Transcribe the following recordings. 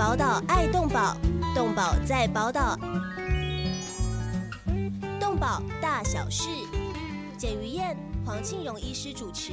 宝岛爱动宝，动宝在宝岛，动宝大小事，简于燕、黄庆荣医师主持。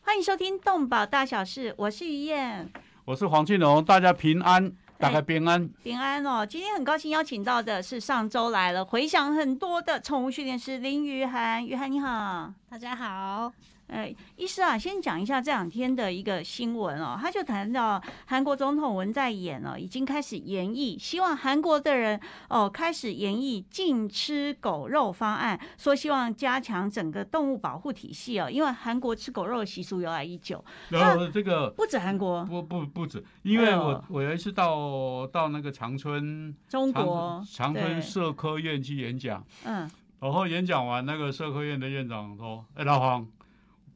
欢迎收听《动保大小事》，我是于燕，我是黄庆荣，大家平安，大家平安，平安哦。今天很高兴邀请到的是上周来了回想很多的宠物训练师林雨涵，雨涵你好，大家好。呃，医师啊，先讲一下这两天的一个新闻哦，他就谈到韩国总统文在寅哦，已经开始研议，希望韩国的人哦开始研议禁吃狗肉方案，说希望加强整个动物保护体系哦，因为韩国吃狗肉的习俗由来已久。然后这个不止韩国，不不不止，因为我我有一次到到那个长春中国长春社科院去演讲，嗯，然后演讲完，那个社科院的院长说：“哎，老黄。”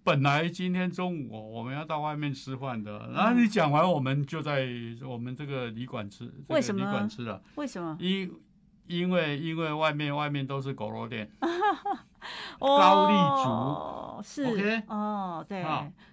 本来今天中午我们要到外面吃饭的，然后你讲完，我们就在我们这个旅馆吃。为什么？旅馆吃了？为什么？因因为因为外面外面都是狗肉店，高丽竹是 OK 哦，对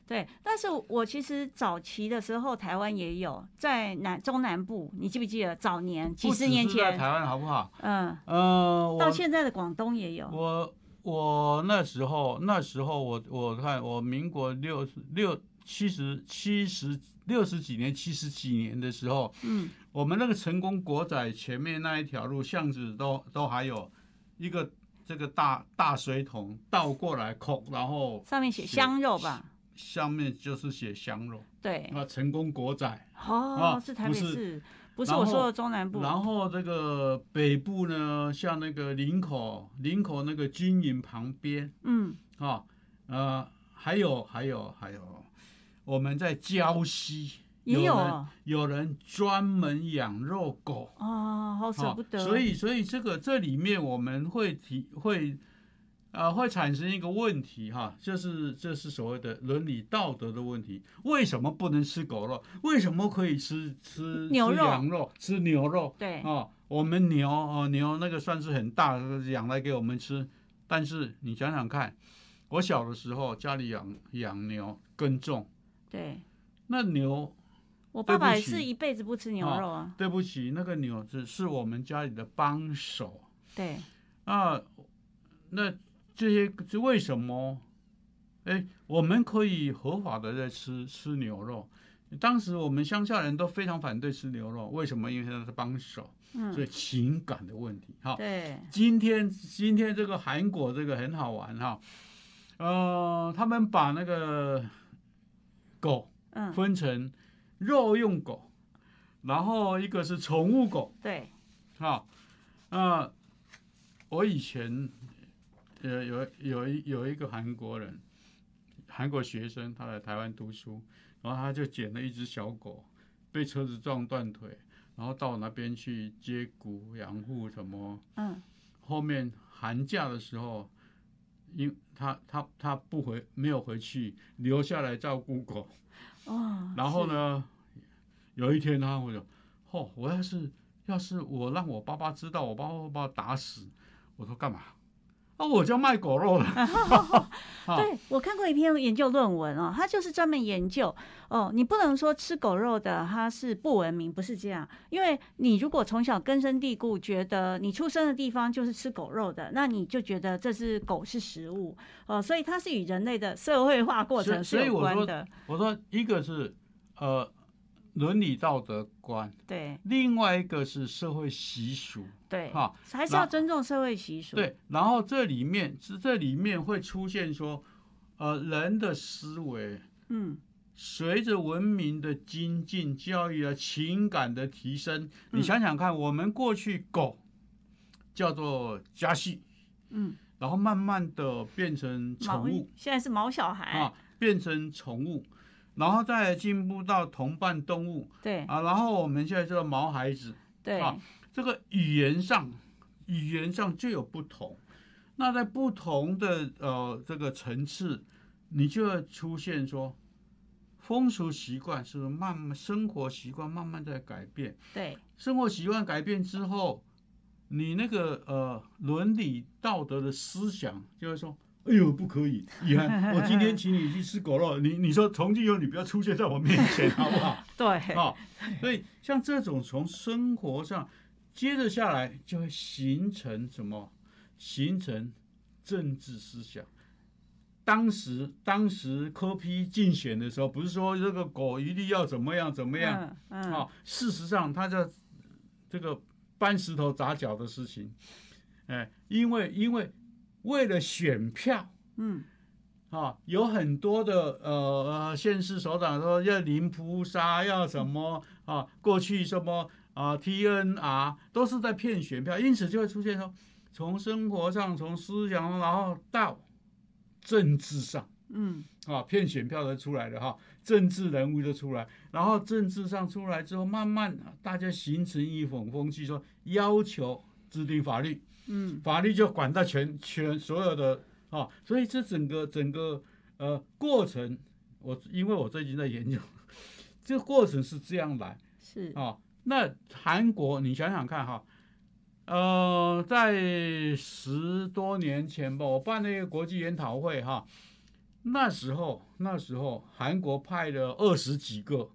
对。但是我其实早期的时候，台湾也有在南中南部，你记不记得早年几十年前台湾好不好？嗯嗯，到现在的广东也有。我。我那时候，那时候我我看我民国六六七十七十六十几年七十几年的时候，嗯，我们那个成功国仔前面那一条路巷子都都还有一个这个大大水桶倒过来扣，然后上面写香肉吧，上面就是写香肉，对，那成功国仔哦，是台北市。不是我说的中南部，然后这个北部呢，像那个林口，林口那个军营旁边，嗯，啊，呃，还有还有还有，我们在礁溪也有有人专门养肉狗，哦，好舍不得，所以所以这个这里面我们会提会。啊，会产生一个问题哈，就是这是所谓的伦理道德的问题。为什么不能吃狗肉？为什么可以吃吃牛肉、羊肉、吃牛肉？对啊，我们牛哦牛那个算是很大养来给我们吃。但是你想想看，我小的时候家里养养牛耕种，对，那牛，我爸爸也是一辈子不吃牛肉啊。对不起，那个牛只是我们家里的帮手。对啊，那。这些是为什么？哎，我们可以合法的在吃吃牛肉。当时我们乡下人都非常反对吃牛肉，为什么？因为他是帮手，所以情感的问题。哈，对。今天今天这个韩国这个很好玩哈，呃，他们把那个狗分成肉用狗，然后一个是宠物狗。对。好，啊，我以前。有有有一有一个韩国人，韩国学生，他来台湾读书，然后他就捡了一只小狗，被车子撞断腿，然后到那边去接骨养护什么，嗯，后面寒假的时候，因他他他不回没有回去，留下来照顾狗，哦，然后呢，有一天他我就，哦，我要是要是我让我爸爸知道，我爸爸会把我打死，我说干嘛？那我就卖狗肉了。对我看过一篇研究论文哦，他就是专门研究哦，你不能说吃狗肉的他是不文明，不是这样。因为你如果从小根深蒂固，觉得你出生的地方就是吃狗肉的，那你就觉得这是狗是食物哦，所以它是与人类的社会化过程是有关的。我说一个是呃。伦理道德观，对，另外一个是社会习俗，对，哈，还是要尊重社会习俗。对，然后这里面是这里面会出现说，呃，人的思维，嗯，随着文明的精进、教育啊、情感的提升，你想想看，我们过去狗叫做家系，嗯，然后慢慢的变成宠物，现在是毛小孩啊，变成宠物。然后再进步到同伴动物，对啊，然后我们现在这个毛孩子，对啊，这个语言上，语言上就有不同。那在不同的呃这个层次，你就要出现说，风俗习惯是慢慢生活习惯慢慢在改变。对，生活习惯改变之后，你那个呃伦理道德的思想，就会说哎呦，不可以，遗憾，我今天请你去吃狗肉，你你说从今以后你不要出现在我面前，好不好？对，啊，所以像这种从生活上接着下来，就会形成什么？形成政治思想。当时当时科批竞选的时候，不是说这个狗一定要怎么样怎么样嗯啊？事实上，他在这个搬石头砸脚的事情，哎，因为因为为了选票。嗯啊，有很多的呃呃县市首长说要零扑杀，要什么啊？过去什么啊 TNR 都是在骗选票，因此就会出现说，从生活上、从思想上，然后到政治上嗯。啊，骗选票的出来的哈，政治人物就出来，然后政治上出来之后，慢慢大家形成一种风气，说要求制定法律，嗯。法律就管到全全所有的啊，所以这整个整个呃过程，我因为我最近在研究，这个过程是这样来是。啊。那韩国你想想看哈，呃，在十多年前吧，我办那个国际研讨会哈，那时候那时候韩国派了二十几个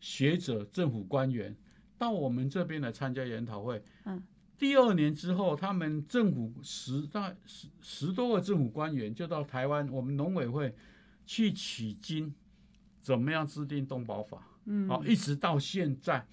学者、政府官员到我们这边来参加研讨会，嗯。第二年之后，他们政府十大十十多个政府官员就到台湾，我们农委会去取经，怎么样制定动保法？嗯好、一直到现在，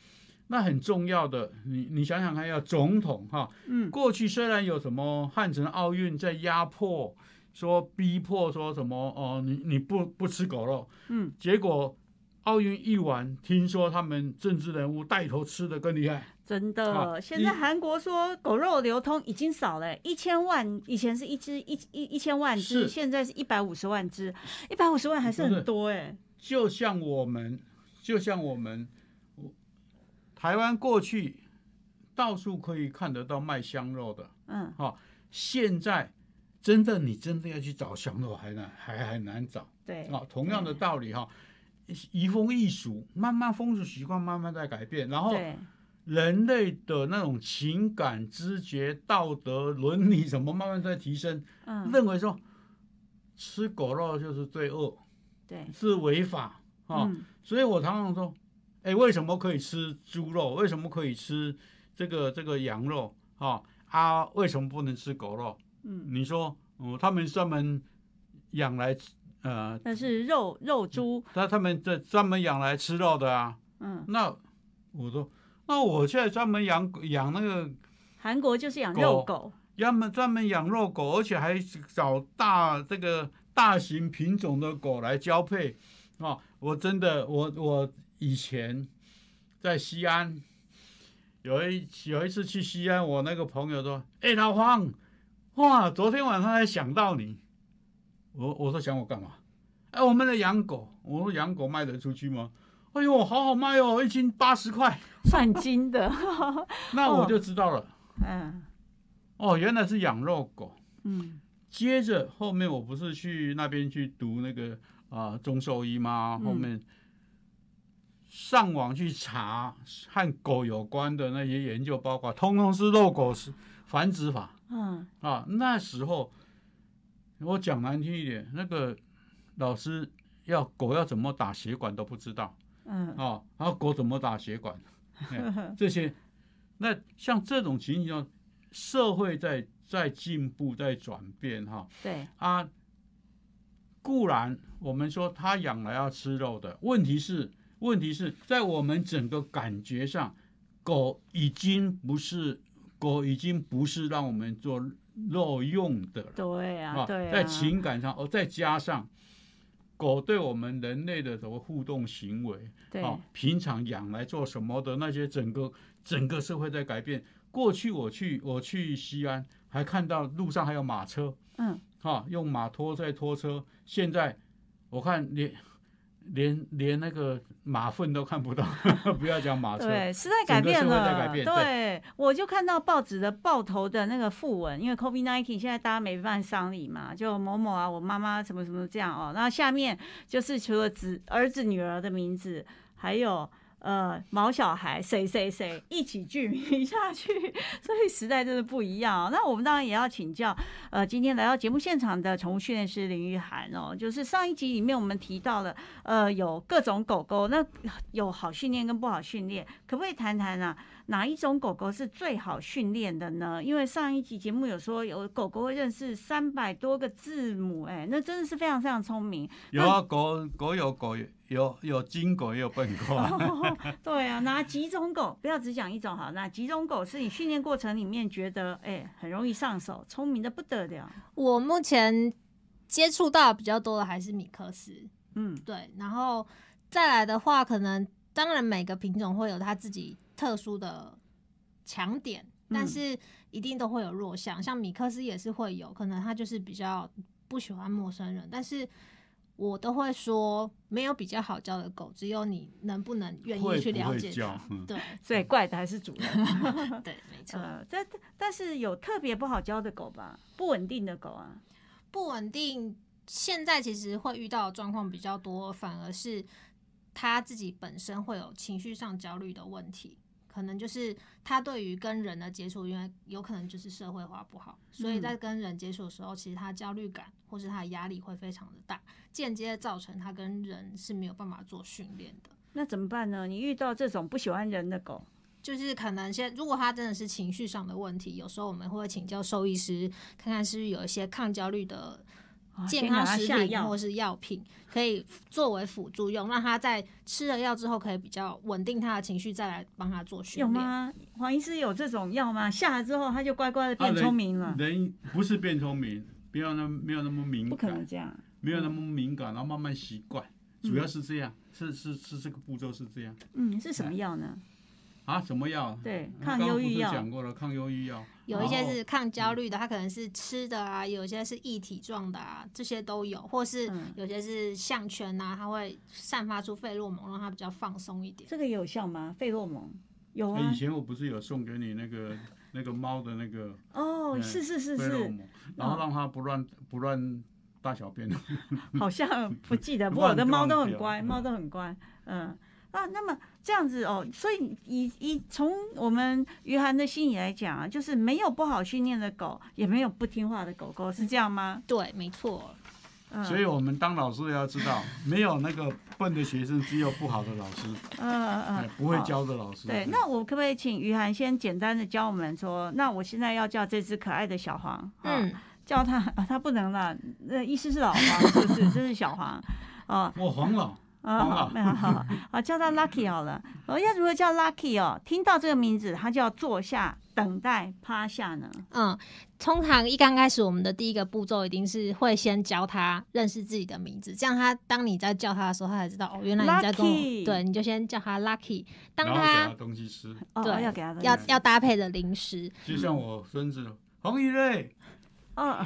那很重要的，你你想想看，要总统哈，嗯过去虽然有什么汉城奥运在压迫，说逼迫说什么哦，你你不不吃狗肉，嗯结果奥运一完，听说他们政治人物带头吃的更厉害。真好的，现在韩国说狗肉流通已经少了，一千万以前是一只一一一千万只，现在是一百五十万只，一百五十万还是很多哎。就像我们，就像我们，我台湾过去到处可以看得到卖香肉的，嗯。现在真的你真的要去找香肉还难还还难找。对，啊。同样的道理哈，移风易俗，慢慢风俗习惯慢慢在改变，然后，人类的那种情感、知觉、道德、伦理什么慢慢在提升，嗯。认为说吃狗肉就是罪恶，对，是违法啊。嗯。所以我常常说，哎，为什么可以吃猪肉？为什么可以吃这个这个羊肉？啊啊，为什么不能吃狗肉？嗯，你说，嗯，他们专门养来呃，那是肉肉猪，他他们这专门养来吃肉的啊。嗯，那我说，那我现在专门养养那个韩国就是养肉狗，要么专门养肉狗，而且还找大这个大型品种的狗来交配啊！我真的，我我以前在西安有一有一次去西安，我那个朋友说：“哎、老黄，哇，昨天晚上才想到你。”我我说想我干嘛？哎，我们的养狗，我说养狗卖得出去吗？哎呦，好好卖哦，一斤八十块。算斤的，那我就知道了，嗯哦，原来是养肉狗。嗯接着后面我不是去那边去读那个啊、中兽医吗？嗯后面上网去查和狗有关的那些研究包括，通通是肉狗是繁殖法。嗯。啊。那时候我讲难听一点，那个老师要狗要怎么打血管都不知道。嗯。啊，然后狗怎么打血管，哎这些，那像这种情形，社会在在进步，在转变哈。对，啊，固然我们说他养来要吃肉的，问题是问题是在我们整个感觉上，狗已经不是狗已经不是让我们做肉用的了。对啊，对啊，在情感上，哦，再加上狗对我们人类的什么互动行为，对。啊，平常养来做什么的那些，整个整个社会在改变。过去我去我去西安，还看到路上还有马车，嗯。哈、用马拖在拖车。现在我看连连连那个马粪都看不到，不要讲马车。对，时代改变整个社会在了。改变对，我就看到报纸的报头的那个副文，因为 COVID nineteen 现在大家没办丧礼嘛，就某某啊，我妈妈什么什么这样哦。然后下面就是除了子儿子女儿的名字，还有呃毛小孩谁谁谁一起聚名下去，所以时代真的不一样、哦。那我们当然也要请教，呃，今天来到节目现场的宠物训练师林玉涵哦，就是上一集里面我们提到了，呃，有各种狗狗，那有好训练跟不好训练，可不可以谈谈啊？哪一种狗狗是最好训练的呢？因为上一集节目有说有狗狗会认识三百多个字母，哎，那真的是非常非常聪明。有啊，狗狗有狗有有金狗也有笨狗、啊。哦对啊，哪几种狗？不要只讲一种好，哪几种狗是你训练过程里面觉得哎很容易上手，聪明的不得了？我目前接触到比较多的还是米克斯，嗯，对，然后再来的话，可能当然每个品种会有它自己特殊的强点，但嗯是一定都会有弱项，像米克斯也是会有，可能他就是比较不喜欢陌生人，但是。我都会说，没有比较好教的狗，只有你能不能愿意去了解它。对所以怪的还是主人。对，没错。呃，但但是有特别不好教的狗吧，不稳定的狗啊。不稳定，现在其实会遇到的状况比较多，反而是他自己本身会有情绪上焦虑的问题，可能就是他对于跟人的接触，因为有可能就是社会化不好，所以在跟人接触的时候，其实他焦虑感或是他的压力会非常的大，间接造成他跟人是没有办法做训练的。那怎么办呢？你遇到这种不喜欢人的狗，就是可能先，如果他真的是情绪上的问题，有时候我们会请教兽医师，看看是不是有一些抗焦虑的啊健康食品下药或是药品，可以作为辅助用，让他在吃了药之后可以比较稳定他的情绪，再来帮他做训练。有吗？黄医师有这种药吗？下了之后他就乖乖的变聪明了？人不是变聪明，不要那没有那么敏感不可能，这样。没有那么敏感，然后慢慢习惯，主要是这样，是是是这个步骤是这样嗯，是什么药呢？啊？什么药？对，抗忧郁药。讲过了，抗忧郁药。有一些是抗焦虑的，它可能是吃的啊，有些是液体状的啊，这些都有，或是嗯有些是项圈啊，它会散发出费洛蒙，让它比较放松一点。这个有效吗？费洛蒙有啊哎以。前我不是有送给你那个那个猫的那个哦，嗯是是是是，然后让它不乱不乱大小便。好像不记得，不过我的猫都很乖，嗯猫都很乖。嗯，啊，那么这样子哦，所以以以从我们于涵的心理来讲啊，就是没有不好训练的狗，也没有不听话的狗狗，是这样吗？对，没错。嗯，所以我们当老师要知道，没有那个笨的学生，只有不好的老师，嗯嗯哎，不会教的老师。对，那我可不可以请于涵先简单的教我们说，那我现在要叫这只可爱的小黄，啊嗯，叫它啊，它不能了，那意思是老黄，是不是？这是小黄，哦，我黄老，啊，好，好，好，叫他 Lucky 好了。我要如何叫 Lucky 哦？听到这个名字，他就要坐下等待趴下呢？嗯，通常一刚开始，我们的第一个步骤一定是会先教他认识自己的名字，这样他当你在叫他的时候，他才知道哦，原来你在跟我 Lucky 对，你就先叫他 Lucky。当然后给他他东西吃，哦，对要给他要东西要搭配的零食，就像我孙子黄宇瑞，哦，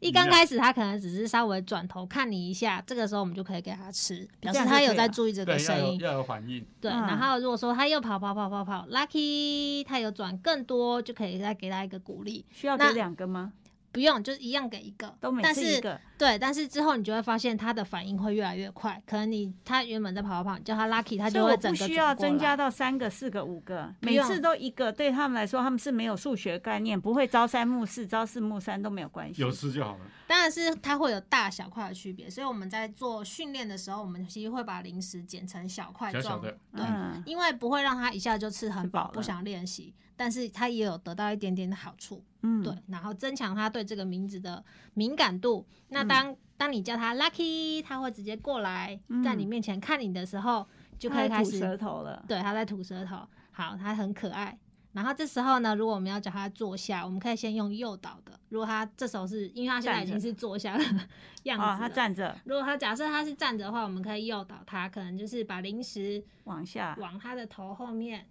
一刚开始他可能只是稍微转头看你一下，这个时候我们就可以给他吃，表示他有在注意这个声音。要有反应。对，嗯然后如果说他又跑跑跑跑跑，Lucky，他有转更多，就可以再给他一个鼓励。需要给那两个吗？不用，就是一样给一个，都每但是次一个。对，但是之后你就会发现他的反应会越来越快。可能你他原本在跑跑跑，叫他 lucky，他就会整个不需要。增加到三个、四个、五个，每次都一个，对他们来说，他们是没有数学概念，不会朝三暮四、朝四暮三都没有关系。有吃就好了。当然是它会有大小块的区别，所以我们在做训练的时候，我们其实会把零食剪成小块状，小小的，对，嗯，因为不会让他一下就吃很饱，不想练习，但是他也有得到一点点的好处。嗯，对，然后增强他对这个名字的敏感度。那当、当你叫他 Lucky，他会直接过来，在你嗯面前看你的时候，就可以开始吐舌头了。对，他在吐舌头。好，他很可爱。然后这时候呢，如果我们要叫他坐下，我们可以先用诱导的。如果他这时候是因为他现在已经是坐下的样子，哦，他站着如果他假设他是站着的话，我们可以诱导他，可能就是把零食往下，往他的头后面，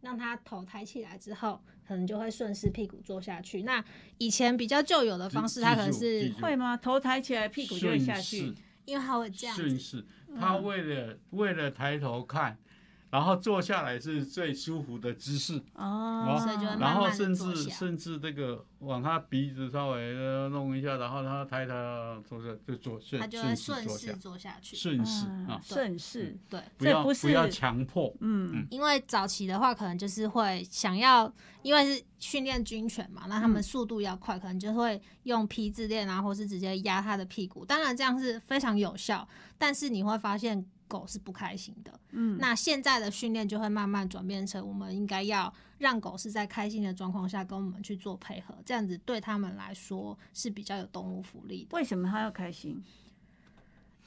让他头抬起来之后，可能就会顺势屁股坐下去。那以前比较旧有的方式，记他可能是会吗？头抬起来，屁股就会下去。因为他会这样，顺势，他为了为了抬头看，然后坐下来是最舒服的姿势，哦，所以就然后甚至甚至这个往他鼻子稍微呃弄一下，然后他抬头坐下就坐顺他就会顺势坐下，去。顺势嗯啊，顺势，对，不要不要强迫，嗯因为早期的话，可能就是会想要，因为是训练军犬嘛，那他们嗯。速度要快，可能就会用皮质链啊，或是直接压他的屁股。当然这样是非常有效，但是你会发现狗是不开心的。嗯，那现在的训练就会慢慢转变成，我们应该要让狗是在开心的状况下跟我们去做配合，这样子对他们来说是比较有动物福利的。为什么它要开心？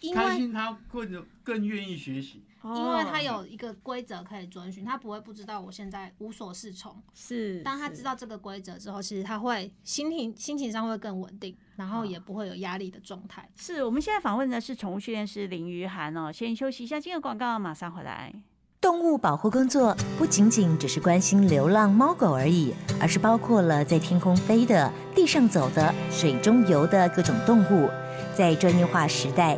因为开心他更更愿意学习。因因为他有一个规则可以遵循，他不会不知道我现在无所适从。是，当他是知道这个规则之后，其实他会心情心情上会更稳定，然后也不会有压力的状态。是我们现在访问的是宠物训练师林于涵哦，先休息一下，进入广告，马上回来。动物保护工作不仅仅只是关心流浪猫狗而已，而是包括了在天空飞的、地上走的、水中游的各种动物。在专业化时代，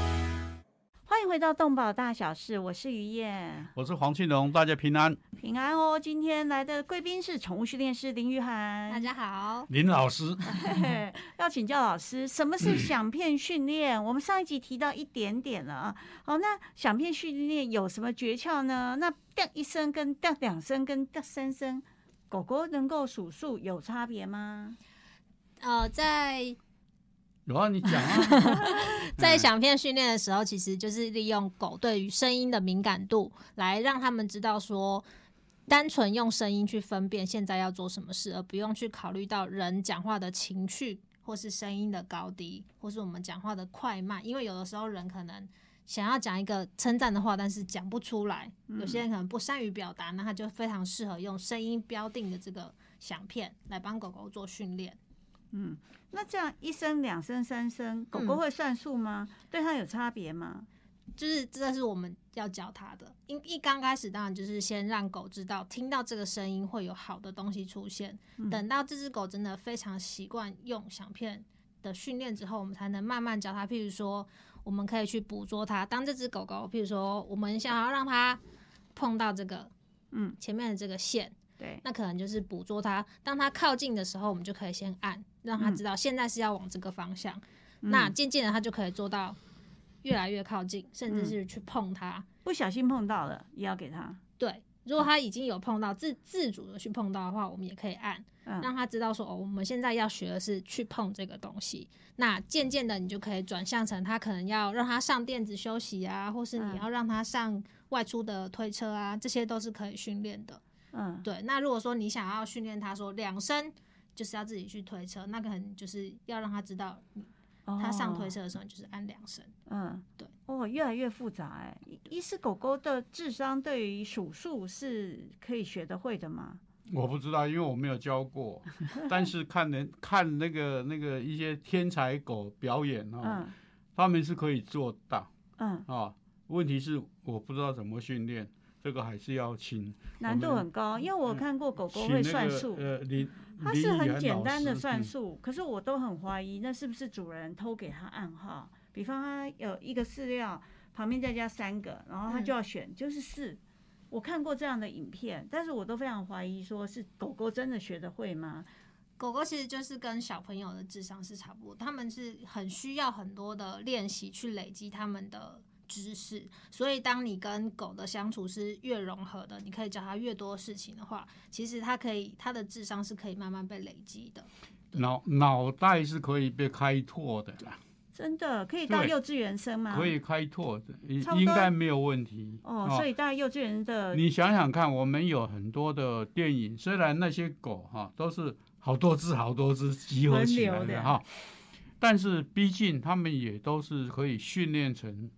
回到动保大小事，我是于燕，我是黄庆龙，大家平安。平安哦。今天来的贵宾是宠物训练师林玉涵，大家好，林老师，要请教老师，什么是响片训练？我们上一集提到一点点了啊。好，那响片训练有什么诀窍呢？那掉一声跟掉两声跟掉三声，狗狗能够数数有差别吗？呃，在有啊，你讲啊。在响片训练的时候，其实就是利用狗对于声音的敏感度，来让他们知道说，单纯用声音去分辨现在要做什么事，而不用去考虑到人讲话的情绪，或是声音的高低，或是我们讲话的快慢。因为有的时候人可能想要讲一个称赞的话，但是讲不出来，有些人可能不善于表达，那他就非常适合用声音标定的这个响片来帮狗狗做训练。那这样一声、两声、三声，狗嗯狗会算数吗？对它有差别吗？就是这是我们要教它的。一一刚开始，当然就是先让狗知道，听到这个声音会有好的东西出现。等到这只狗真的非常习惯用响片的训练之后，我们才能慢慢教它。譬如说，我们可以去捕捉它。当这只狗狗，譬如说，我们想要让它碰到这个，嗯，前面的这个线，对，那可能就是捕捉它。当它靠近的时候，我们就可以先按，让他知道现在是要往这个方向。那渐渐的，他就可以做到越来越靠近，甚至是去碰它。不小心碰到了也要给他。对，如果他已经有碰到自自主的去碰到的话，我们也可以按，嗯让他知道说哦，我们现在要学的是去碰这个东西。那渐渐的，你就可以转向成他可能要让他上垫子休息啊，或是你嗯要让他上外出的推车啊，这些都是可以训练的。嗯，对，那如果说你想要训练他说两声就是要自己去推车，那可能就是要让他知道，他上推哦，车的时候就是按两声。嗯，对，哦，越来越复杂哎。一是狗狗的智商对于数数是可以学得会的吗？我不知道，因为我没有教过，但是看人看那个那个一些天才狗表演哦，嗯他们是可以做到嗯，啊。问题是我不知道怎么训练，这个还是要请难度很高，因为我看过狗狗会那个算数。呃林它是很简单的算数，可是我都很怀疑那是不是主人偷给它暗号。比方它有一个饲料旁边再加三个，然后它就要选就是四。我看过这样的影片，但是我都非常怀疑，说是狗狗真的学得会吗？狗狗其实就是跟小朋友的智商是差不多，他们是很需要很多的练习去累积他们的知识。所以，当你跟狗的相处是越融合的，你可以教它越多事情的话，其实它可以，它的智商是可以慢慢被累积的。脑脑袋是可以被开拓的。真的可以到幼稚园生吗？可以开拓的，应该没有问题。哦，所以到幼稚园的你想想看，我们有很多的电影，虽然那些狗哈都是好多只好多只集合起来的的哈，但是毕竟他们也都是可以训练成。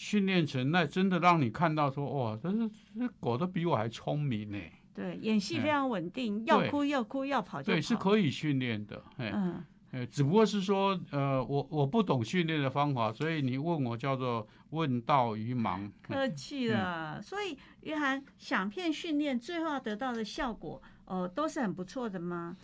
训练成那真的让你看到说哇，这是这狗都比我还聪明呢。对演戏哎非常稳定，要哭要哭，要跑就跑。对，是可以训练的。哎，嗯，呃，只不过是说，呃，我我不懂训练的方法，所以你问我叫做问道于盲。客气了。所以约翰想片训练最后要得到的效果，呃，都是很不错的吗？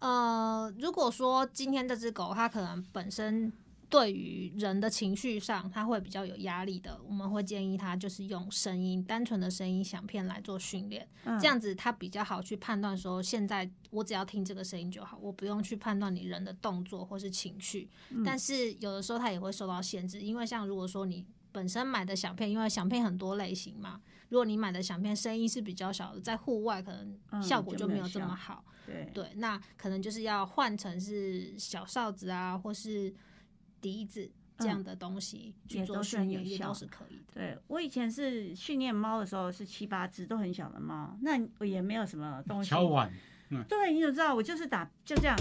呃，如果说今天这只狗它可能本身对于人的情绪上，他会比较有压力的，我们会建议他就是用声音，单纯的声音响片来做训练，嗯这样子他比较好去判断说，现在我只要听这个声音就好，我不用去判断你人的动作或是情绪。嗯但是有的时候他也会受到限制，因为像如果说你本身买的响片，因为响片很多类型嘛，如果你买的响片声音是比较小的，在户外可能嗯效果就没有这么效好。对，对，那可能就是要换成是小哨子啊，或是笛子这样的东西去做嗯也都是很训练，也有效都是可以的。对我以前是训练猫的时候是七八只，都很小的猫，那我也没有什么东西。敲碗，对，你怎么知道？我就是打就这样。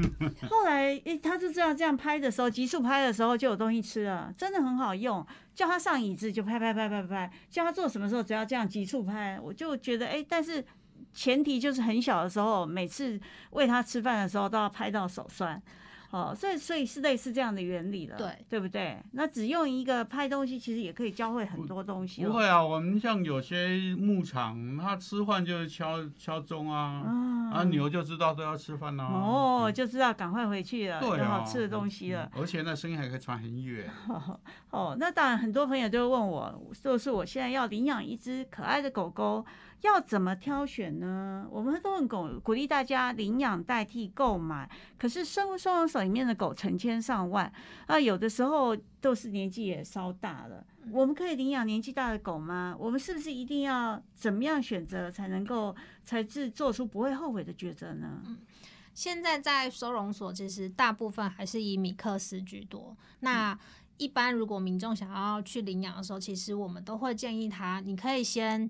后来，诶、他就这样这样拍的时候，急速拍的时候就有东西吃了，真的很好用。叫他上椅子就拍拍拍拍拍，叫他做什么时候只要这样急速拍，我就觉得诶、但是前提就是很小的时候，每次喂他吃饭的时候都要拍到手酸。哦，所以所以是类似这样的原理了，对对不对？那只用一个拍东西，其实也可以教会很多东西、哦。不会啊，我们像有些牧场，它吃饭就是敲敲钟啊，啊啊牛就知道都要吃饭啦、哦，就知道赶快回去了，对有好啊，吃的东西了。嗯而且那声音还可以传很远。哦，那当然，很多朋友就会问我，就是我现在要领养一只可爱的狗狗，要怎么挑选呢？我们都很鼓鼓励大家领养代替购买，可是生物收容所里面的狗成千上万，啊，有的时候都是年纪也稍大了。我们可以领养年纪大的狗吗？我们是不是一定要怎么样选择才能够才是做出不会后悔的抉择呢？现在在收容所，其实大部分还是以米克斯居多。那一般如果民众想要去领养的时候，其实我们都会建议他，你可以先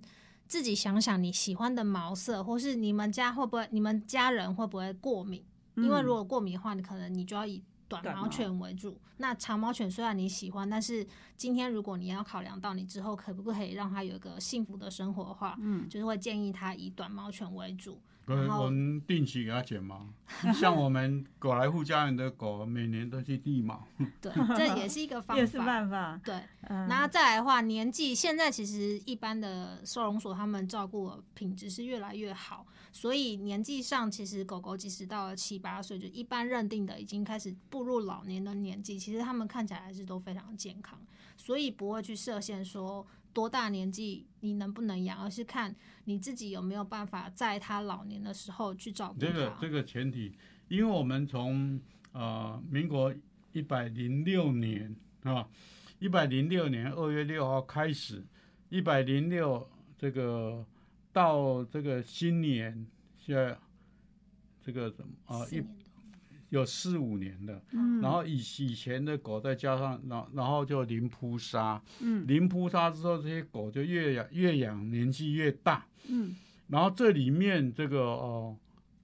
自己想想你喜欢的毛色，或是你们家会不会、你们家人会不会过敏？因为如果过敏的话，你可能你就要以短毛短毛犬为主。那长毛犬虽然你喜欢，但是今天如果你要考量到你之后可不可以让它有一个幸福的生活的话，嗯，就是会建议它以短毛犬为主。我我们定期给它剪毛，像我们狗来户家园的狗，每年都去剃毛。对，这也是一个方法也是法。办法。对，嗯，然后再来的话，年纪现在其实一般的收容所他们照顾的品质是越来越好，所以年纪上其实狗狗即使到了七八岁，就一般认定的已经开始步入老年的年纪，其实他们看起来还是都非常健康，所以不会去设限说多大年纪你能不能养，而是看你自己有没有办法在他老年的时候去照顾他。这个这个前提，因为我们从呃民国一百零六年啊，一百零六年二月六号开始，一百零六这个到这个新年，现在这个什么啊一有四五年的，嗯。然后以以前的狗再加上，然然后就零扑杀，嗯。零扑杀之后，这些狗就越养越养年纪越大，嗯。然后这里面这个哦，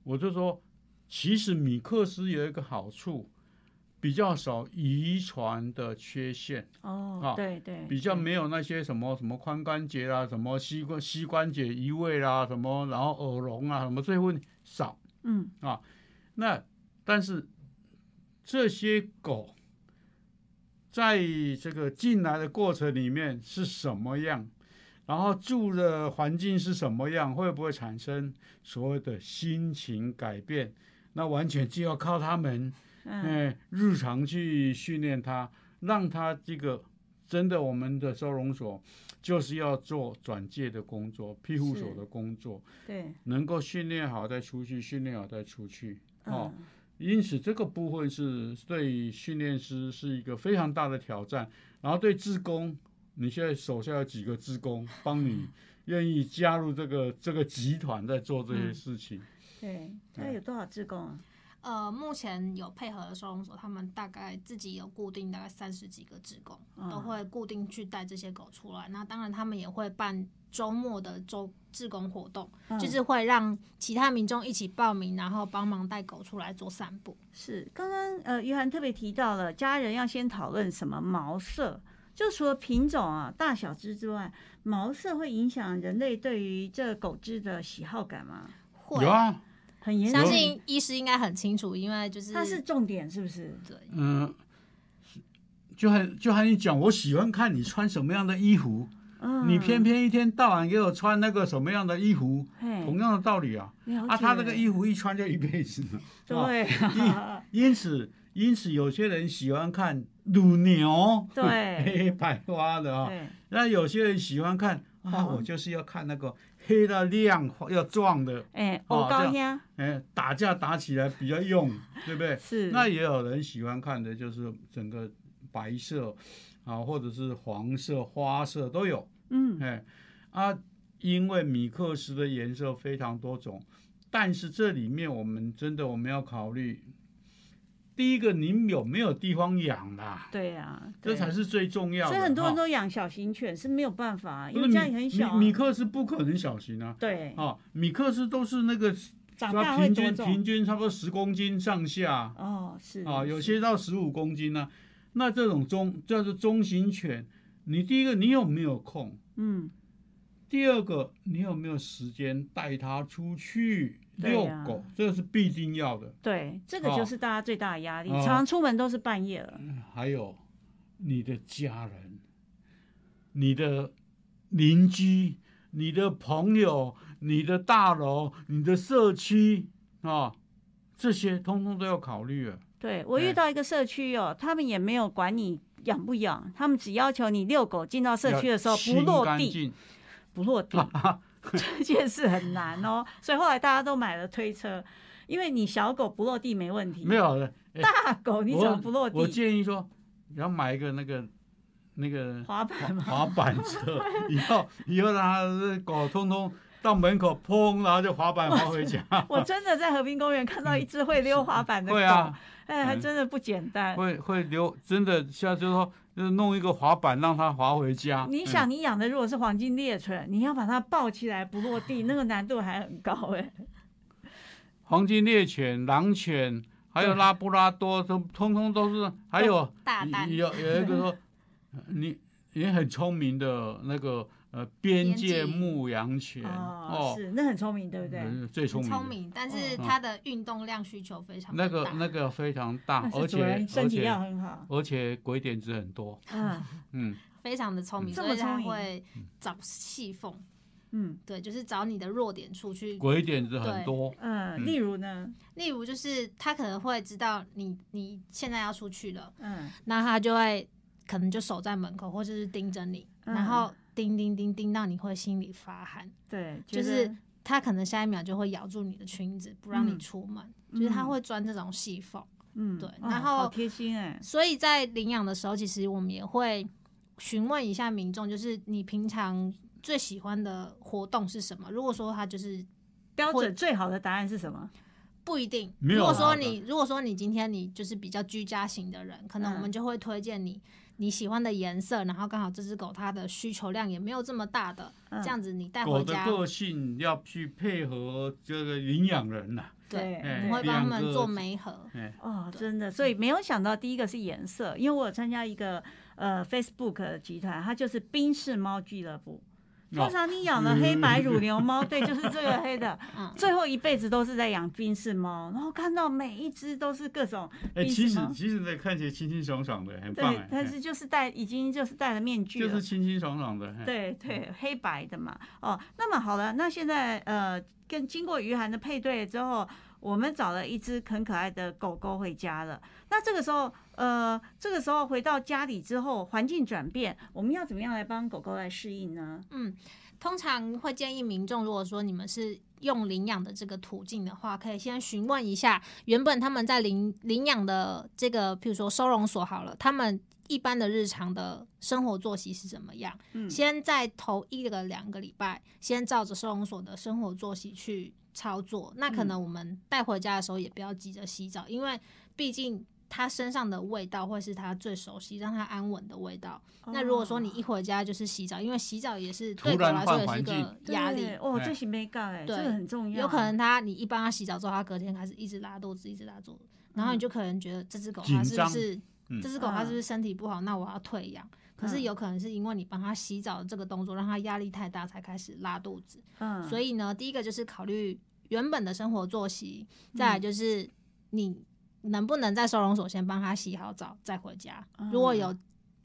我就说，其实米克斯有一个好处，比较少遗传的缺陷，哦啊，对对，比较对没有那些什么什么髋关节啦、什么膝关膝关节移位啦、什么然后耳聋啊什么这些问题少。嗯。啊那但是这些狗在这个进来的过程里面是什么样，然后住的环境是什么样，会不会产生所谓的心情改变？那完全就要靠他们，嗯哎、日常去训练它，让它这个真的我们的收容所就是要做转介的工作、庇护所的工作，对能够训练好再出去，训练好再出去。哦，嗯因此这个部分是对训练师是一个非常大的挑战，然后对职工，你现在手下有几个职工帮你 愿意加入这个这个集团在做这些嗯事情？对，那有多少志工啊？呃，目前有配合的收容所，他们大概自己有固定大概三十几个职工，嗯都会固定去带这些狗出来。那当然，他们也会办周末的周志工活动，嗯就是会让其他民众一起报名，然后帮忙带狗出来做散步。是刚刚呃，约翰特别提到了家人要先讨论什么毛色，就除了品种啊、大小只之外，毛色会影响人类对于这狗只的喜好感吗？会有啊，很严重相，信医师应该很清楚，因为就是它是重点，是不是？对嗯，就很就和你讲，我喜欢看你穿什么样的衣服，嗯，你偏偏一天到晚给我穿那个什么样的衣服，同样的道理啊。啊，他这个衣服一穿就一辈子了。哦对因此，因此有些人喜欢看乳牛，对。黑白花的啊、对，那有些人喜欢看啊，哦我就是要看那个黑的亮要壮的，哎，高呀，哎，打架打起来比较用，对不对？是。那也有人喜欢看的就是整个白色啊，或者是黄色、花色都有。嗯哎啊，因为米克斯的颜色非常多种，但是这里面我们真的我们要考虑，第一个您有没有地方养啦，对呀，这才是最重要的。所以很多人都养小型犬是没有办法，因为家里很小啊，米米克斯不可能小型啊。对，啊，米克斯都是那个长大会平均平均差不多十公斤上下哦，是啊，有些到十五公斤呢、那这种中叫做中型犬，你第一个你有没有空？嗯第二个，你有没有时间带它出去遛狗？这个是必定要的。对，这个哦就是大家最大的压力，哦常常出门都是半夜了，还有你的家人、你的邻居、你的朋友、你的大楼、你的社区啊，这些通通都要考虑啊。对我遇哎到一个社区哦，他们也没有管你养不养，他们只要求你遛狗进到社区的时候不落地，不落地，这件事很难哦。所以后来大家都买了推车，因为你小狗不落地没问题，没有 大狗你怎么不落地我地？建议说，你要买一个那个那个滑板吗？滑板车，以后以后让狗通通到门口砰，然后就滑板滑回家。我真的在和平公园看到一只会溜滑板的狗，会啊，哎，还嗯真的不简单。会会溜，真的像就是说，就是弄一个滑板让它滑回家。你想，你养的如果是黄金猎犬，你要把它抱起来不落地，那个难度还很高哎。嗯黄金猎犬、狼犬，还有拉布拉多，都通通都是，还有大蛋有有一个说，你也很聪明的那个呃边界牧羊犬哦，是，那很聪明，对不对？嗯最聪明聪明，但是嗯它的运动量需求非常那个那个非常大，而且身而体要很好。而且鬼点子很多，嗯 嗯，非常的聪明，这所以它么聪明会找细缝，嗯对，就是找你的弱点处去。鬼点子很多，嗯，嗯例如呢，例如，就是他可能会知道你你现在要出去了，嗯那他就会可能就守在门口，或者是盯着你，嗯然后叮叮叮叮到你会心里发寒。对，就是得他可能下一秒就会咬住你的裙子，不让你嗯出门，就是他嗯会钻这种细缝。嗯对哦然后好贴心哎，所以在领养的时候，其实我们也会询问一下民众，就是你平常最喜欢的活动是什么？如果说他就是标准最好的答案是什么？不一定，如果说你如果说你今天你就是比较居家型的人，可能我们嗯就会推荐你你喜欢的颜色，然后刚好这只狗它的需求量也没有这么大的，嗯这样子你带回家，的个性要去配合这个领养人呐、对，哎我们会帮他们做媒合。哎，哦，真的，所以没有想到第一个是颜色，因为我有参加一个呃 Facebook 的集团，它就是宾士猫俱乐部。通哦。常你养的黑白乳牛猫，对，就是这个黑的，嗯，最后一辈子都是在养冰室猫，然后看到每一只都是各种哎，其实其实呢，看起来清清爽爽的，很棒但是就是戴已经就是戴了面具就，是清清爽爽的，哎，对对，黑白的嘛。哦，那么好了，那现在呃，跟经过于涵的配对之后，我们找了一只很可爱的狗狗回家了。那这个时候，呃，这个时候回到家里之后，环境转变，我们要怎么样来帮狗狗来适应呢？嗯，通常会建议民众，如果说你们是用领养的这个途径的话，可以先询问一下原本他们在领领养的这个，譬如说收容所好了，他们一般的日常的生活作息是怎么样？嗯先在头一个两个礼拜，先照着收容所的生活作息去操作。那可能我们带回家的时候也不要急着洗澡，因为毕竟它身上的味道会是它最熟悉、让它安稳的味道。那如果说你一回家就是洗澡，因为洗澡也是对狗来说也是一个压力。哦，哎这是没干哎，这对个很重要，有可能它你一帮它洗澡之后，它隔天开始一直拉肚子，一直拉肚子，然后你就可能觉得这只狗它是不是嗯这只狗它是不是身体不好？那我要退养。可是嗯有可能是因为你帮它洗澡的这个动作，让它压力太大，才开始拉肚子。嗯，所以呢，第一个就是考虑原本的生活作息，再来就是你能不能在收容所先帮他洗好澡再回家。如果有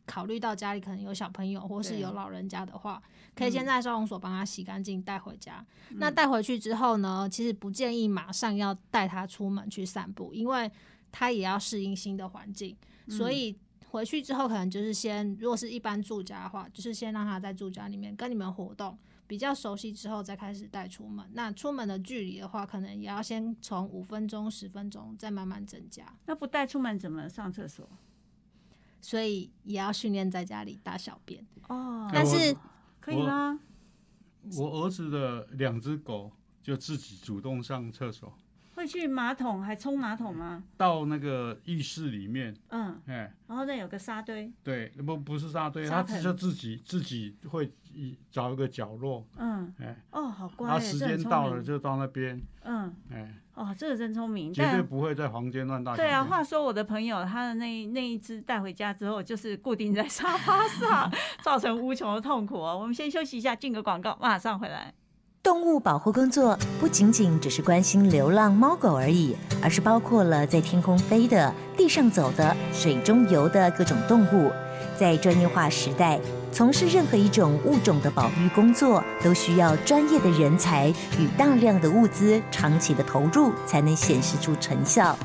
考虑到家里可能有小朋友或是有老人家的话，可以先在收容所帮他洗干净带回家。嗯那带回去之后呢，其实不建议马上要带他出门去散步，因为他也要适应新的环境，所以。回去之后，可能就是先，如果是一般住家的话，就是先让他在住家里面跟你们活动，比较熟悉之后再开始带出门。那出门的距离的话，可能也要先从五分钟、十分钟，再慢慢增加。那不带出门怎么上厕所？所以也要训练在家里大小便。哦，但是可以吗？我儿子的两只狗就自己主动上厕所，会去马桶还冲马桶吗？到那个浴室里面，嗯，哎，然后那有个沙堆，对，不不是沙堆，他沙盆。就自己自己会一找一个角落，嗯，哎，哦，好乖他耶，时这很聪间到了明就到那边，嗯，哎，哦，这个真聪明，绝对但不会在房间乱大小。对啊，话说我的朋友他的那那一只带回家之后，就是固定在沙发上，造成无穷的痛苦哦。我们先休息一下，进个广告，马上回来。动物保护工作不仅仅只是关心流浪猫狗而已，而是包括了在天空飞的、地上走的、水中游的各种动物。在专业化时代，从事任何一种物种的保育工作，都需要专业的人才与大量的物资长期的投入，才能显示出成效。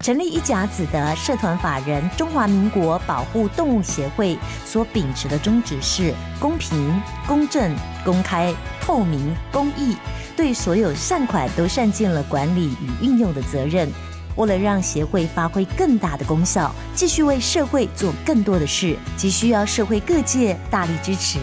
成立一甲子的社团法人中华民国保护动物协会所秉持的宗旨是公平、公正、公开、透明、公益，对所有善款都善尽了管理与运用的责任。为了让协会发挥更大的功效，继续为社会做更多的事，急需要社会各界大力支持，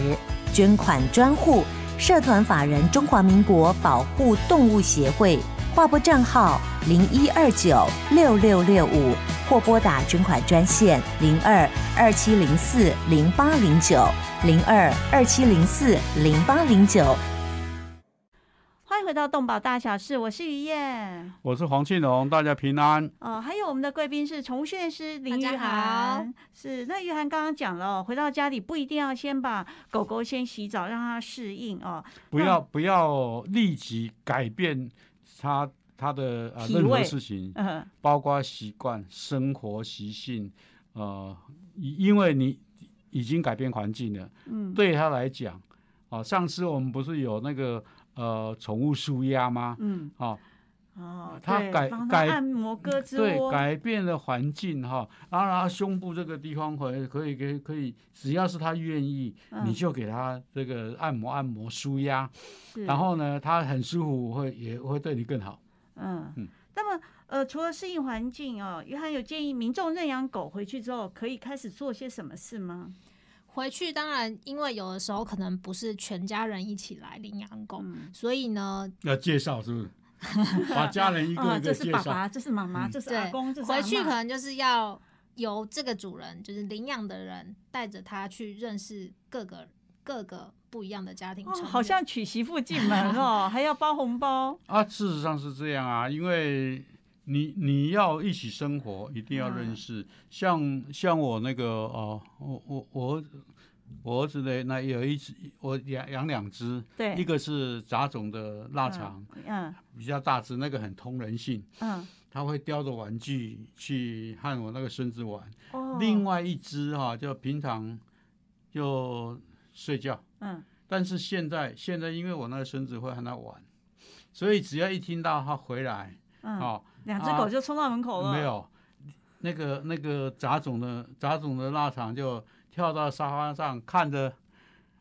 捐款专户社团法人中华民国保护动物协会。划拨账号零一二九六六六五，或拨打捐款专线零二二七零四零八零九零二二七零四零八零九。欢迎回到动保大小事，我是于燕。我是黄庆荣，大家平安。哦，还有我们的贵宾是宠物训练师林玉涵，是那玉涵刚刚讲了哦，回到家里不一定要先把狗狗先洗澡，让它适应哦。不要不要立即改变他他的呃任何事情，嗯包括习惯、生活习性，呃，因因为你已经改变环境了，嗯，对他来讲，呃，上次我们不是有那个呃宠物舒压吗？嗯。哦，哦，他改改按摩胳肢对，改变了环境哈，然后然后胸部这个地方可以可以可以可以，只要是他愿意，嗯你就给他这个按摩按摩舒压，是然后呢，他很舒服，会也会对你更好。嗯嗯，那么呃，除了适应环境哦，约翰有建议民众认养狗回去之后可以开始做些什么事吗？回去当然，因为有的时候可能不是全家人一起来领养狗，嗯，所以呢，要介绍是不是？把家人一个啊，一这个介绍。是爸爸，这是妈妈，嗯这是阿公，这，是回去可能就是要由这个主人，就是领养的人带着他去认识各个各个不一样的家庭成哦，员。好像娶媳妇进门哦，还要包红包。啊，事实上是这样啊，因为你你要一起生活，一定要嗯认识。像像我那个哦，我我我我儿子的那有一只，我养养两只，对，一个是杂种的腊肠，嗯比较大只，那个很通人性，嗯。他会叼着玩具去和我那个孙子玩。哦，另外一只哈、就平常就睡觉，嗯。但是现在现在因为我那个孙子会和他玩，所以只要一听到他回来，嗯，哦，两只狗就冲到门口了。没，有。那个那个杂种的杂种的腊肠就跳到沙发上看着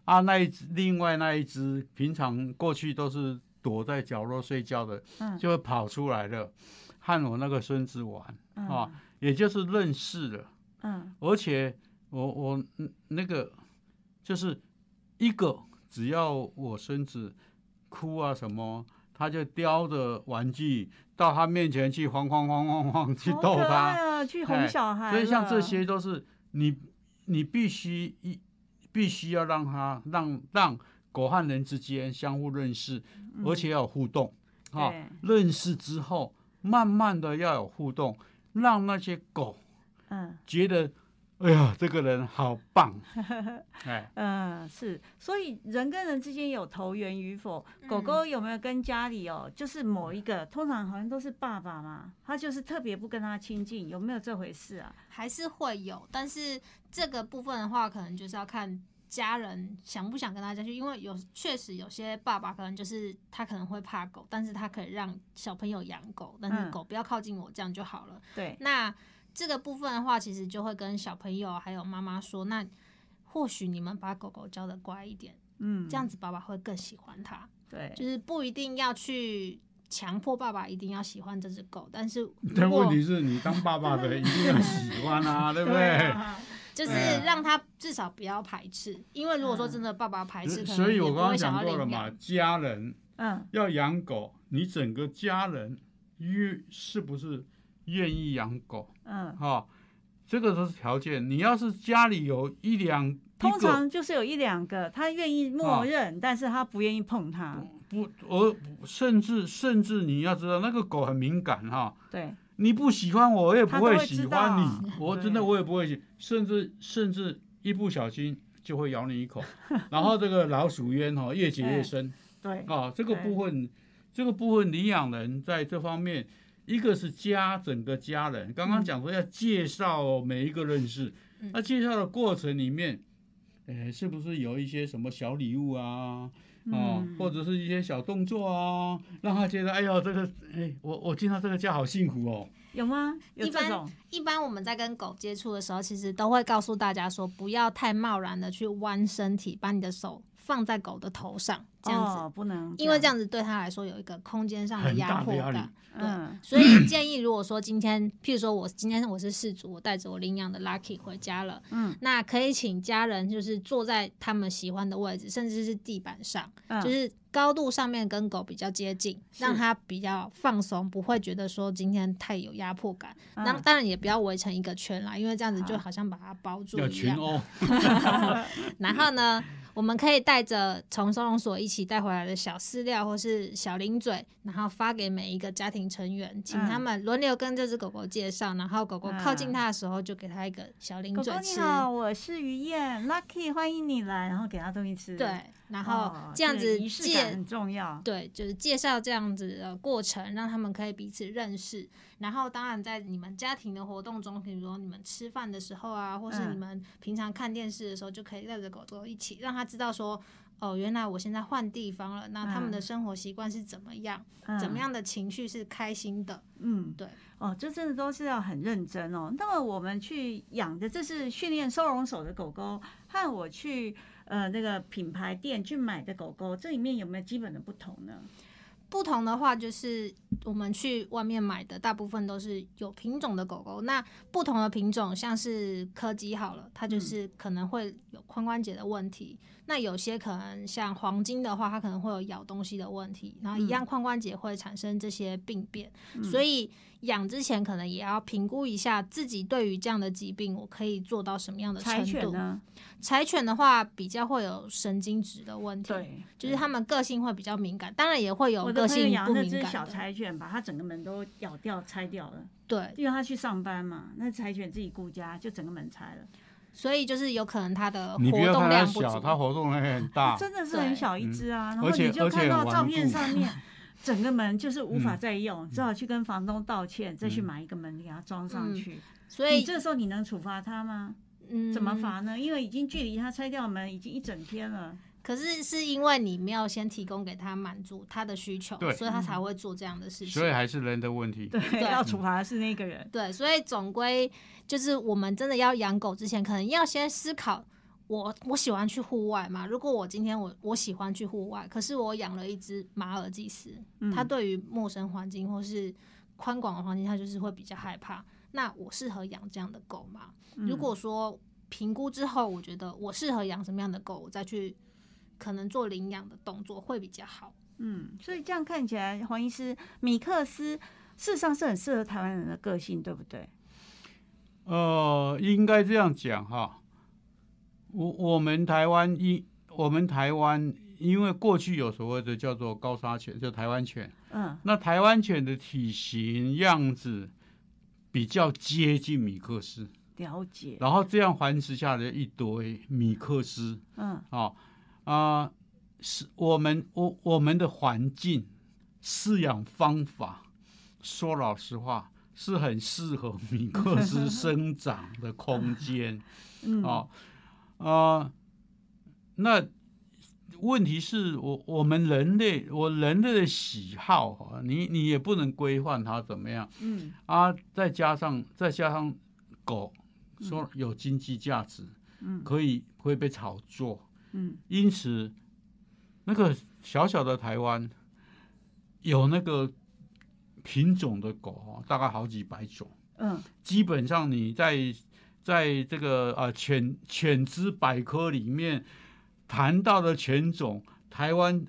啊，那一只另外那一只平常过去都是躲在角落睡觉的，嗯就会跑出来了，和我那个孙子玩，嗯哦也就是认识了。嗯而且我我嗯那个就是一个，只要我孙子哭啊什么，他就叼着玩具到他面前去晃晃晃晃晃去逗他，去哄小孩。所以像这些都是你你必须一必须要让他让让狗和人之间相互认识，而且要有互动。啊、认识之后，慢慢的要有互动，让那些狗嗯。觉得，哎呀，这个人好棒，哎，嗯是，所以人跟人之间有投缘与否，狗狗有没有跟家里哦，就是某一个，通常好像都是爸爸嘛，他就是特别不跟他亲近，有没有这回事啊？还是会有，但是这个部分的话，可能就是要看家人想不想跟他家去，因为有确实有些爸爸可能就是他可能会怕狗，但是他可以让小朋友养狗，但是嗯。狗不要靠近我，这样就好了。对，那这个部分的话，其实就会跟小朋友还有妈妈说，那或许你们把狗狗教的乖一点，嗯，这样子爸爸会更喜欢它。对，就是不一定要去强迫爸爸一定要喜欢这只狗，但是但问题是你当爸爸的一定要喜欢啊，对不对？啊 就是让他至少不要排斥，因为如果说真的爸爸排斥，所以我刚刚讲过了嘛。，家人嗯要养狗，你整个家人愿是不是愿意养狗？嗯，哈、这个都是条件。你要是家里有一两通常就是有一两个他愿意默认，但是他不愿意碰它。不，我甚至甚至你要知道，那个狗很敏感哈、对，你不喜欢我，我也不会喜知欢你，我真的我也不会喜，甚至甚至一不小心就会咬你一口，然后这个老鼠冤哈、越结越深。对，啊，这个部分，这个部分领养人在这方面，一个是家整个家人，刚刚讲说要介绍每一个认识，嗯那介绍的过程里面，哎，是不是有一些什么小礼物啊？哦，嗯或者是一些小动作啊，让他觉得，哎呦，这个，哎，我我进到这个家好幸福哦。有吗？有一般？一般我们在跟狗接触的时候，其实都会告诉大家说，不要太贸然的去弯身体，把你的手放在狗的头上，这样子，哦、不能，因为这样子对他来说有一个空间上的压迫感。嗯所以建议，如果说今天，譬如说我今天我是事主，我带着我领养的 Lucky 回家了，嗯那可以请家人就是坐在他们喜欢的位置，甚至是地板上，嗯，就是高度上面跟狗比较接近，让它比较放松，不会觉得说今天太有压迫感。嗯那、当然也不要围成一个圈啦，因为这样子就好好像把它包住要一样。群殴，然后呢，我们可以带着从收容所一起带回来的小饲料或是小零嘴，然后发给每一个家庭成员，请他们轮流跟这只狗狗介绍，然后狗狗靠近它的时候就给它一个小零狗狗嘴吃。你好，我是于燕，Lucky，欢迎你来，然后给它东西吃。对，然后哦这样子介感很重要。对，就是介绍这样子的过程，让他们可以彼此认识。然后，当然在你们家庭的活动中，比如说你们吃饭的时候啊，或是嗯你们平常看电视的时候，就可以带着狗狗一起，让他知道说，哦，原来我现在换地方了，那他们的嗯生活习惯是怎么样，嗯怎么？样的情绪是开心的。嗯，对。哦，这真的都是要很认真哦。那么我们去养的，这是训练收容所的狗狗，和我去呃那个品牌店去买的狗狗，这里面有没有基本的不同呢？不同的话，就是我们去外面买的大部分都是有品种的狗狗。那不同的品种，像是柯基好了，它就是可能会有髋关节的问题。那有些可能像黄金的话，它可能会有咬东西的问题，然后一样髋关节会产生这些病变。所以养之前可能也要评估一下自己对于这样的疾病，我可以做到什么样的程柴度。犬呢？柴犬的话，比较会有神经质的问题。对，就是它们个性会比较敏感，当然也会有个性不敏只小。柴犬，把它整个门都咬掉、拆掉了，对，因为它去上班嘛。那柴犬自己顾家，就整个门拆了，所以就是有可能它的活动量不小，足。它活动量很大。真的是很小一只啊。然后而且你就看到照片而且上面。整个门就是无法嗯再用，只好去跟房东道歉，再去嗯买一个门给它装上嗯去。所以你这时候你能处罚他吗？嗯怎么？罚呢？因为已经距离他拆掉门已经一整天了。可是是因为你没有先提供给他满足他的需求，所以他才会做这样的事情。所以还是人的问题。对，要处罚的是那个人。对，所以总归就是我们真的要养狗之前，可能要先思考。我我喜欢去户外嘛？如果我今天我我喜欢去户外，可是我养了一只马尔济斯，嗯它对于陌生环境或是宽广的环境，它就是会比较害怕。那我适合养这样的狗吗？嗯如果说评估之后，我觉得我适合养什么样的狗，我再去可能做领养的动作会比较好。嗯，所以这样看起来，黄医师米克斯事实上是很适合台湾人的个性，对不对？呃，应该这样讲哈。我我们台湾一我们台湾，因为过去有所谓的叫做高沙犬，就台湾犬。嗯那台湾犬的体型样子比较接近米克斯，了解。然后这样繁殖下来一堆米克斯嗯啊啊，是我们我我们的环境饲养方法，说老实话是很适合米克斯生长的空间。嗯哦，啊、那问题是我我们人类，我人类的喜好哈，你你也不能规范它怎么样嗯啊？再加上再加上狗说有经济价值，嗯可以会被炒作，嗯因此那个小小的台湾有那个品种的狗哦，大概好几百种。嗯基本上你在在这个啊犬犬只百科里面谈到的犬种，台湾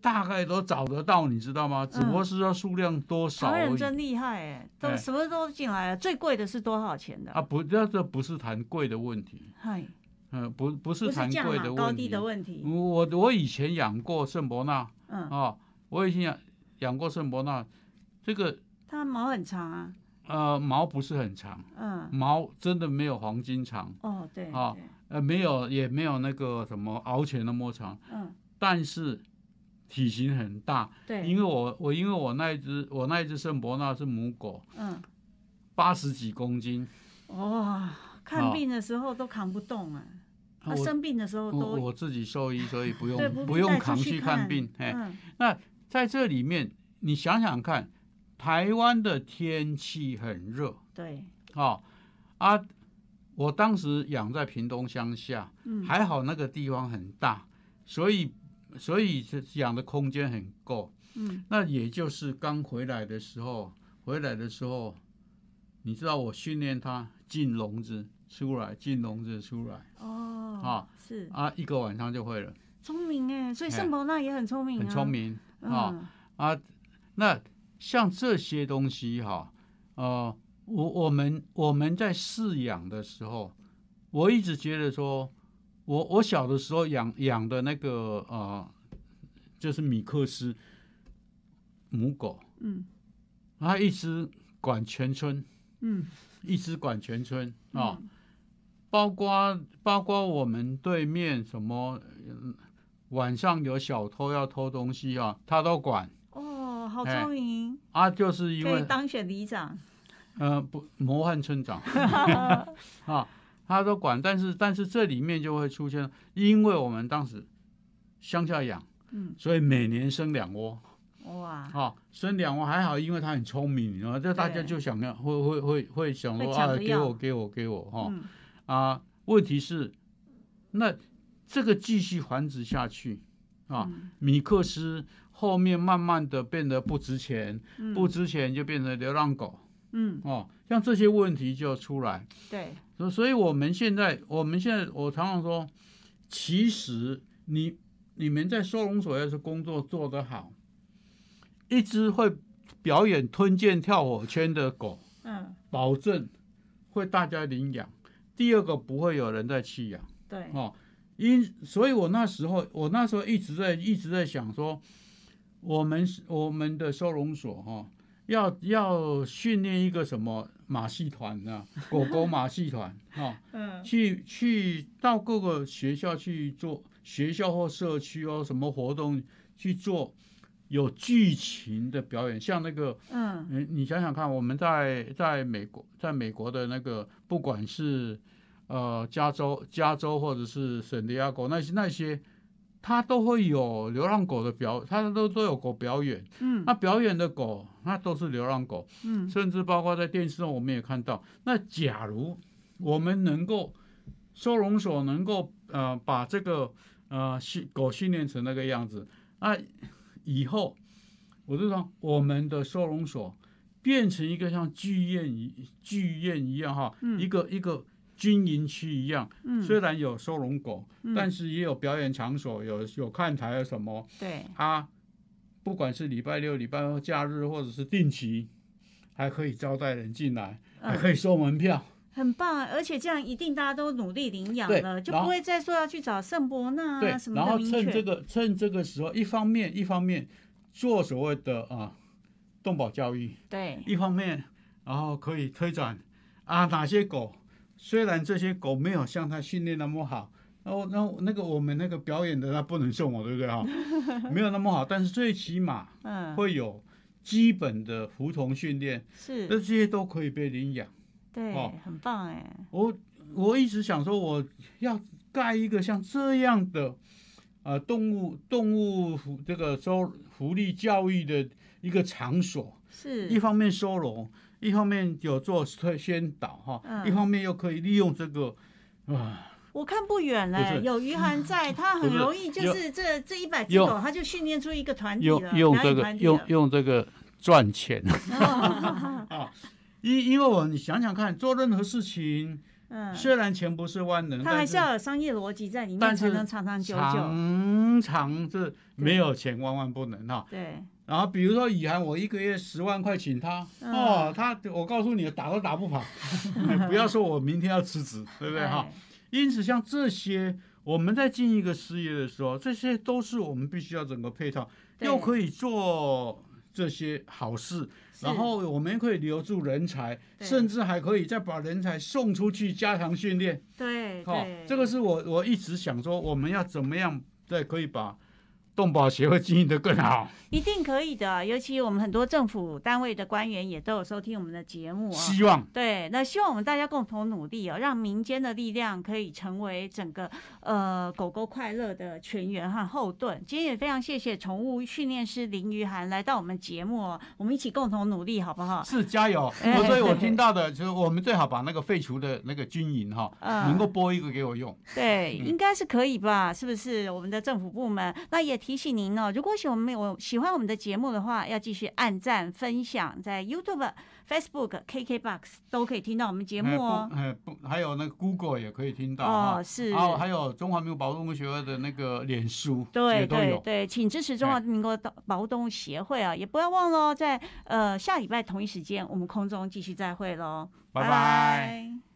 大概都找得到，你知道吗？只不过是要数量多台湾少。人真厉害哎，都哎什么都进来了。最贵的是多少钱的？啊，不，这这不是谈贵的问题，嗨，嗯、不不不是谈价贵的问题高低的。问题。我我以前养过圣伯纳嗯，啊，我以前养养过圣伯纳，这个它毛很长啊。呃毛不是很长，嗯，毛真的没有黄金长，哦对啊对，呃，没有，也没有那个什么獒犬那么长，嗯但是体型很大。对，因为我我因为我那一只我那一只圣伯纳是母狗，嗯八十几公斤，哇，看病的时候都扛不动啊，他我生病的时候我都我自己兽医，所以不 用不用扛去去看病。哎，那在这里面你想想看，台湾的天气很热。对，啊啊！我当时养在屏东乡下，嗯。还好那个地方很大，所以所以是养的空间很够。嗯。那也就是刚回来的时候，回来的时候，你知道我训练它进笼子出来，进笼子出来。哦啊是。啊，一个晚上就会了，聪明哎，所以哎圣伯纳也很聪明啊，很聪明啊嗯啊。那像这些东西哈，呃，我我们我们在饲养的时候，我一直觉得说，我我小的时候养养的那个呃，就是米克斯母狗，嗯。它一直管全村。嗯。一直管全村啊、嗯。包括包括我们对面什么、嗯晚上有小偷要偷东西啊，他都管哦，好哎聪明，啊，就是因为当选里长，呃不模范村长。啊，他都管，但是但是这里面就会出现，因为我们当时乡下养，嗯。所以每年生两窝哇，啊，生两窝还好，因为他很聪明，你知道吗，这大家就想要会会会会想会说啊，给我给我给我哈。嗯。啊，问题是，那这个继续繁殖下去啊，嗯。米克斯后面慢慢的变得不值钱，嗯。不值钱就变成流浪狗。嗯。哦，像这些问题就出来。对，所所以我们现在，我们现在，我常常说，其实你你们在收容所要是工作做得好，一只会表演吞剑跳火圈的狗，嗯。保证会大家领养。第二个不会有人在弃养。对，哦，因所以我那时候我那时候一直在一直在想说，我们我们的收容所哈、要要训练一个什么马戏团啊，狗狗马戏团啊、嗯。去去到各个学校去做学校或社区哦什么活动去做有剧情的表演，像那个嗯。嗯，你想想看，我们在在美国，在美国的那个，不管是呃加州、加州或者是圣地亚哥那些那些，它都会有流浪狗的表，它都都有狗表演。嗯那表演的狗，那都是流浪狗，嗯甚至包括在电视上我们也看到。那假如我们能够收容所能够呃把这个呃训狗训练成那个样子，那以后我就说我们的收容所变成一个像剧院一剧院一样哈，嗯一个一个军营区一样。嗯，虽然有收容狗，嗯但是也有表演场所，有有看台有什么，对，啊不管是礼拜六、礼拜二假日，或者是定期，还可以招待人进来，还可以收门票。很棒，而且这样一定大家都努力领养了，就不会再说要去找圣伯纳啊什，么然后。趁这个趁这个时候，一方面一方面做所谓的啊动保教育，对，一方面然后可以推展啊哪些狗，虽然这些狗没有像它训练那么好。然后，然后那个我们那个表演的，他不能送我，对不对哈？没有那么好，但是最起码嗯，会有基本的服从训练，是那，这些都可以被领养。对哦，很棒哎，我我一直想说，我要盖一个像这样的呃动物动物福这个收福利教育的一个场所，是一，方面收容，一方面有做推宣导哈，嗯。一方面又可以利用这个啊。我看不远嘞，有余涵在，他很容易 就是这这一百只狗，他就训练出一个团体用了，表演用这个用用这个赚钱。因因为我你想想看，做任何事情，嗯，虽然钱不是万能，他还是要有商业逻辑在里面，但是才能长长久久。常常是没有钱万万不能哈。对，然后比如说以涵，我一个月十万块请他，嗯。哦，他我告诉你，打都打不跑，不要说我明天要辞职，对不对？哈？因此像这些，我们在进一个事业的时候，这些都是我们必须要整个配套，又可以做这些好事，然后我们可以留住人才，甚至还可以再把人才送出去加强训练。哦对对，，这个是我我一直想说，我们要怎么样再可以把动保协会经营得更好。一定可以的。尤其我们很多政府单位的官员也都有收听我们的节目啊。希望对，那希望我们大家共同努力哦，让民间的力量可以成为整个呃狗狗快乐的全员和后盾。今天也非常谢谢宠物训练师林于涵来到我们节目哦，我们一起共同努力，好不好？是加油。所以，我听到的就是我们最好把那个废除的那个军营哈，嗯能够拨一个给我用。对，嗯应该是可以吧？是不是？我们的政府部门，那也提醒您哦，如果喜欢我们有喜欢我们的节目的话，要继续按赞、分享，在 YouTube、Facebook、KKBox 都可以听到我们节目哦。还有那个 Google 也可以听到哦，是，还有还有中华民国保护动物协会的那个脸书，对。对对，请支持中华民国保护动物协会啊！也不要忘了哦，在呃下礼拜同一时间，我们空中继续再会喽，拜拜拜